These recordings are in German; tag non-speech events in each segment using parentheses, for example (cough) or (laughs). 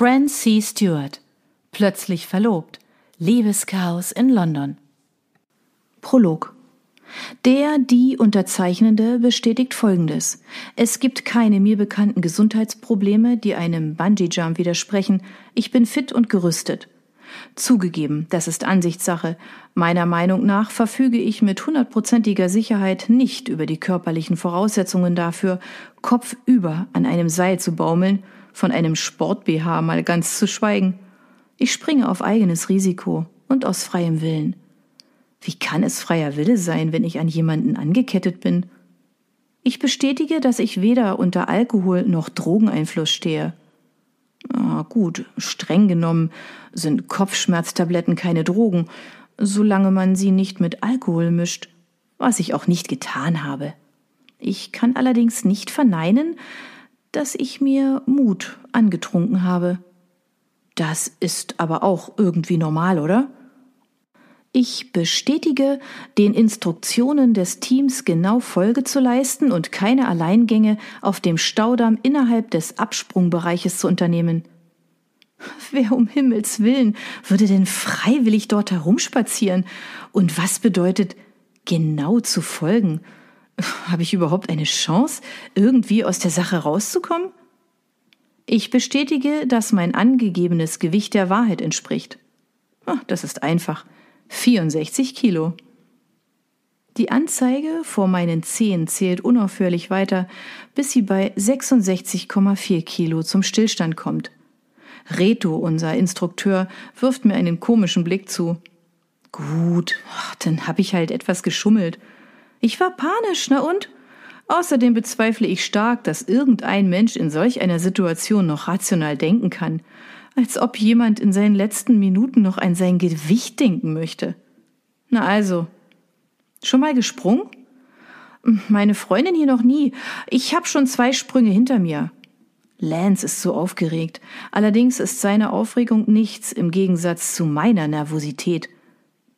Franz C. Stewart. Plötzlich verlobt. Liebeschaos in London. Prolog. Der, die Unterzeichnende bestätigt Folgendes. Es gibt keine mir bekannten Gesundheitsprobleme, die einem Bungee-Jump widersprechen. Ich bin fit und gerüstet. Zugegeben, das ist Ansichtssache. Meiner Meinung nach verfüge ich mit hundertprozentiger Sicherheit nicht über die körperlichen Voraussetzungen dafür, kopfüber an einem Seil zu baumeln von einem Sport-BH mal ganz zu schweigen. Ich springe auf eigenes Risiko und aus freiem Willen. Wie kann es freier Wille sein, wenn ich an jemanden angekettet bin? Ich bestätige, dass ich weder unter Alkohol noch Drogeneinfluss stehe. Ah, gut, streng genommen sind Kopfschmerztabletten keine Drogen, solange man sie nicht mit Alkohol mischt, was ich auch nicht getan habe. Ich kann allerdings nicht verneinen, dass ich mir Mut angetrunken habe. Das ist aber auch irgendwie normal, oder? Ich bestätige, den Instruktionen des Teams genau Folge zu leisten und keine Alleingänge auf dem Staudamm innerhalb des Absprungbereiches zu unternehmen. Wer um Himmels willen würde denn freiwillig dort herumspazieren? Und was bedeutet genau zu folgen? (laughs) Habe ich überhaupt eine Chance, irgendwie aus der Sache rauszukommen? Ich bestätige, dass mein angegebenes Gewicht der Wahrheit entspricht. Das ist einfach. 64 Kilo. Die Anzeige vor meinen Zehen zählt unaufhörlich weiter, bis sie bei 66,4 Kilo zum Stillstand kommt. Reto, unser Instrukteur, wirft mir einen komischen Blick zu. Gut, dann hab ich halt etwas geschummelt. Ich war panisch, na und? Außerdem bezweifle ich stark, dass irgendein Mensch in solch einer Situation noch rational denken kann, als ob jemand in seinen letzten Minuten noch an sein Gewicht denken möchte. Na also, schon mal gesprungen? Meine Freundin hier noch nie. Ich habe schon zwei Sprünge hinter mir. Lance ist so aufgeregt. Allerdings ist seine Aufregung nichts im Gegensatz zu meiner Nervosität,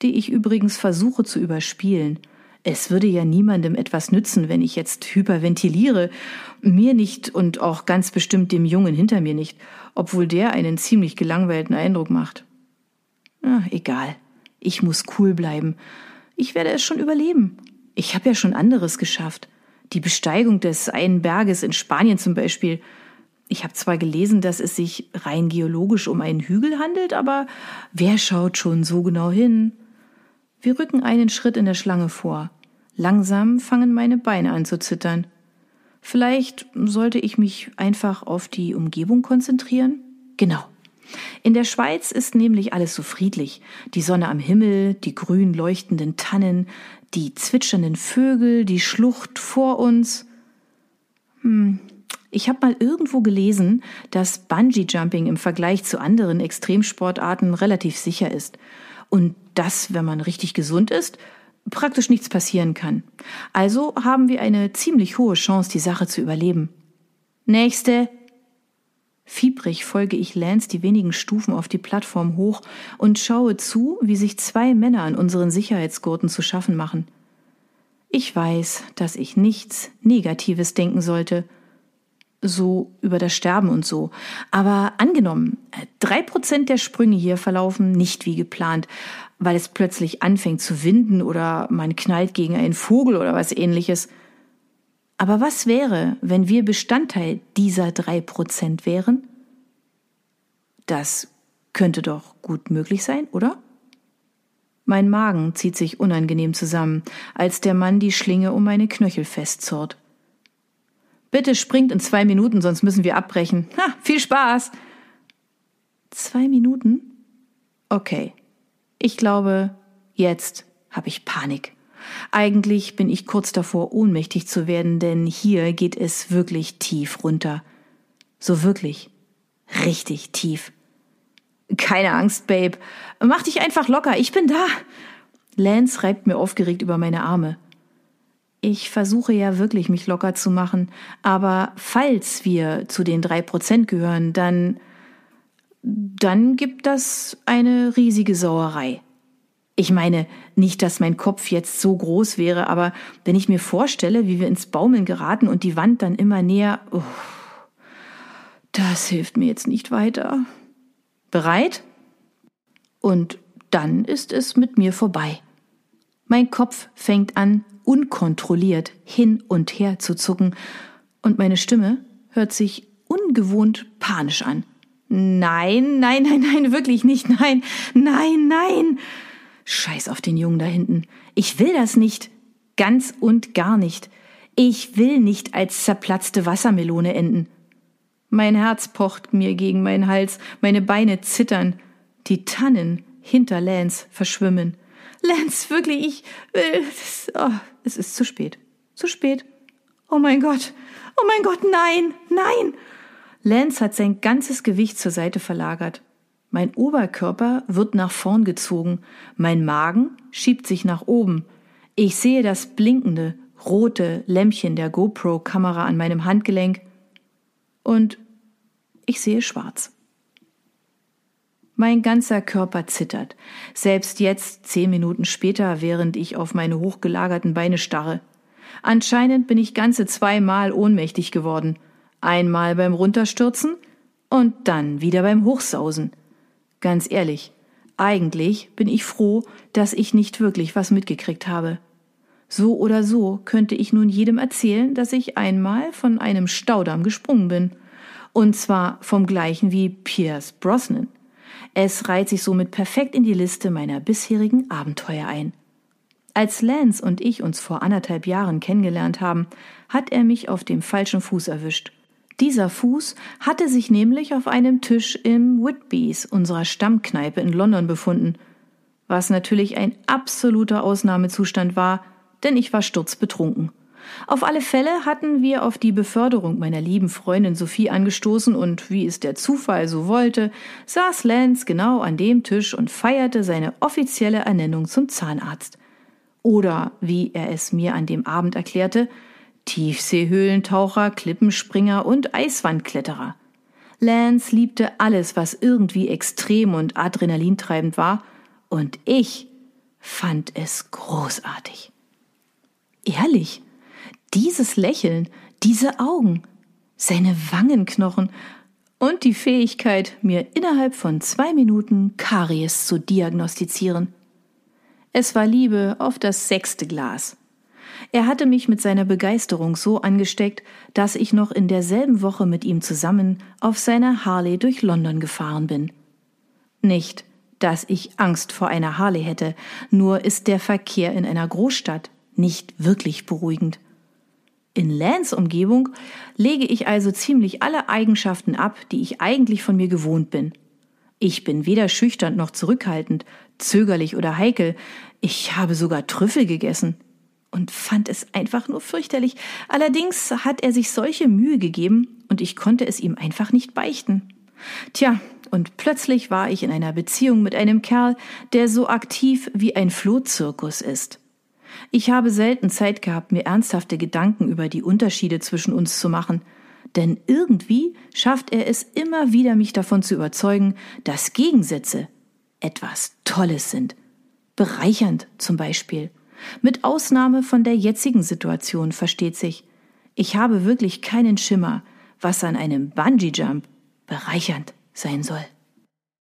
die ich übrigens versuche zu überspielen. Es würde ja niemandem etwas nützen, wenn ich jetzt hyperventiliere. Mir nicht und auch ganz bestimmt dem Jungen hinter mir nicht, obwohl der einen ziemlich gelangweilten Eindruck macht. Ah, egal. Ich muss cool bleiben. Ich werde es schon überleben. Ich habe ja schon anderes geschafft. Die Besteigung des einen Berges in Spanien zum Beispiel. Ich habe zwar gelesen, dass es sich rein geologisch um einen Hügel handelt, aber wer schaut schon so genau hin? Wir rücken einen Schritt in der Schlange vor. Langsam fangen meine Beine an zu zittern. Vielleicht sollte ich mich einfach auf die Umgebung konzentrieren? Genau. In der Schweiz ist nämlich alles so friedlich. Die Sonne am Himmel, die grün leuchtenden Tannen, die zwitschernden Vögel, die Schlucht vor uns. Hm. Ich habe mal irgendwo gelesen, dass Bungee Jumping im Vergleich zu anderen Extremsportarten relativ sicher ist und dass, wenn man richtig gesund ist, praktisch nichts passieren kann. Also haben wir eine ziemlich hohe Chance, die Sache zu überleben. Nächste. Fiebrig folge ich Lance die wenigen Stufen auf die Plattform hoch und schaue zu, wie sich zwei Männer an unseren Sicherheitsgurten zu schaffen machen. Ich weiß, dass ich nichts Negatives denken sollte, so über das Sterben und so. Aber angenommen, drei Prozent der Sprünge hier verlaufen nicht wie geplant, weil es plötzlich anfängt zu winden oder man knallt gegen einen Vogel oder was ähnliches. Aber was wäre, wenn wir Bestandteil dieser drei Prozent wären? Das könnte doch gut möglich sein, oder? Mein Magen zieht sich unangenehm zusammen, als der Mann die Schlinge um meine Knöchel festzurrt. Bitte springt in zwei Minuten, sonst müssen wir abbrechen. Ha, viel Spaß! Zwei Minuten? Okay. Ich glaube, jetzt habe ich Panik. Eigentlich bin ich kurz davor, ohnmächtig zu werden, denn hier geht es wirklich tief runter. So wirklich. Richtig tief. Keine Angst, Babe. Mach dich einfach locker, ich bin da. Lance reibt mir aufgeregt über meine Arme. Ich versuche ja wirklich, mich locker zu machen, aber falls wir zu den drei Prozent gehören, dann, dann gibt das eine riesige Sauerei. Ich meine, nicht, dass mein Kopf jetzt so groß wäre, aber wenn ich mir vorstelle, wie wir ins Baumeln geraten und die Wand dann immer näher, oh, Das hilft mir jetzt nicht weiter. Bereit? Und dann ist es mit mir vorbei. Mein Kopf fängt an, unkontrolliert hin und her zu zucken, und meine Stimme hört sich ungewohnt panisch an. Nein, nein, nein, nein, wirklich nicht, nein, nein, nein. Scheiß auf den Jungen da hinten. Ich will das nicht. Ganz und gar nicht. Ich will nicht als zerplatzte Wassermelone enden. Mein Herz pocht mir gegen meinen Hals, meine Beine zittern. Die Tannen hinter Lance verschwimmen. Lance, wirklich, ich will. Oh, es ist zu spät. Zu spät. Oh mein Gott. Oh mein Gott, nein, nein. Lance hat sein ganzes Gewicht zur Seite verlagert. Mein Oberkörper wird nach vorn gezogen, mein Magen schiebt sich nach oben. Ich sehe das blinkende, rote Lämpchen der GoPro-Kamera an meinem Handgelenk und ich sehe schwarz. Mein ganzer Körper zittert, selbst jetzt, zehn Minuten später, während ich auf meine hochgelagerten Beine starre. Anscheinend bin ich ganze zweimal ohnmächtig geworden – Einmal beim Runterstürzen und dann wieder beim Hochsausen. Ganz ehrlich, eigentlich bin ich froh, dass ich nicht wirklich was mitgekriegt habe. So oder so könnte ich nun jedem erzählen, dass ich einmal von einem Staudamm gesprungen bin. Und zwar vom gleichen wie Pierce Brosnan. Es reiht sich somit perfekt in die Liste meiner bisherigen Abenteuer ein. Als Lance und ich uns vor anderthalb Jahren kennengelernt haben, hat er mich auf dem falschen Fuß erwischt dieser Fuß hatte sich nämlich auf einem Tisch im Whitbys, unserer Stammkneipe in London, befunden, was natürlich ein absoluter Ausnahmezustand war, denn ich war sturzbetrunken. Auf alle Fälle hatten wir auf die Beförderung meiner lieben Freundin Sophie angestoßen und wie es der Zufall so wollte, saß Lance genau an dem Tisch und feierte seine offizielle Ernennung zum Zahnarzt. Oder, wie er es mir an dem Abend erklärte, Tiefseehöhlentaucher, Klippenspringer und Eiswandkletterer. Lance liebte alles, was irgendwie extrem und adrenalintreibend war, und ich fand es großartig. Ehrlich, dieses Lächeln, diese Augen, seine Wangenknochen und die Fähigkeit, mir innerhalb von zwei Minuten Karies zu diagnostizieren. Es war Liebe auf das sechste Glas. Er hatte mich mit seiner Begeisterung so angesteckt, dass ich noch in derselben Woche mit ihm zusammen auf seiner Harley durch London gefahren bin. Nicht, dass ich Angst vor einer Harley hätte, nur ist der Verkehr in einer Großstadt nicht wirklich beruhigend. In Lans Umgebung lege ich also ziemlich alle Eigenschaften ab, die ich eigentlich von mir gewohnt bin. Ich bin weder schüchtern noch zurückhaltend, zögerlich oder heikel, ich habe sogar Trüffel gegessen und fand es einfach nur fürchterlich. Allerdings hat er sich solche Mühe gegeben und ich konnte es ihm einfach nicht beichten. Tja, und plötzlich war ich in einer Beziehung mit einem Kerl, der so aktiv wie ein Flohzirkus ist. Ich habe selten Zeit gehabt, mir ernsthafte Gedanken über die Unterschiede zwischen uns zu machen, denn irgendwie schafft er es immer wieder, mich davon zu überzeugen, dass Gegensätze etwas Tolles sind. Bereichernd zum Beispiel. Mit Ausnahme von der jetzigen Situation versteht sich. Ich habe wirklich keinen Schimmer, was an einem Bungee-Jump bereichernd sein soll.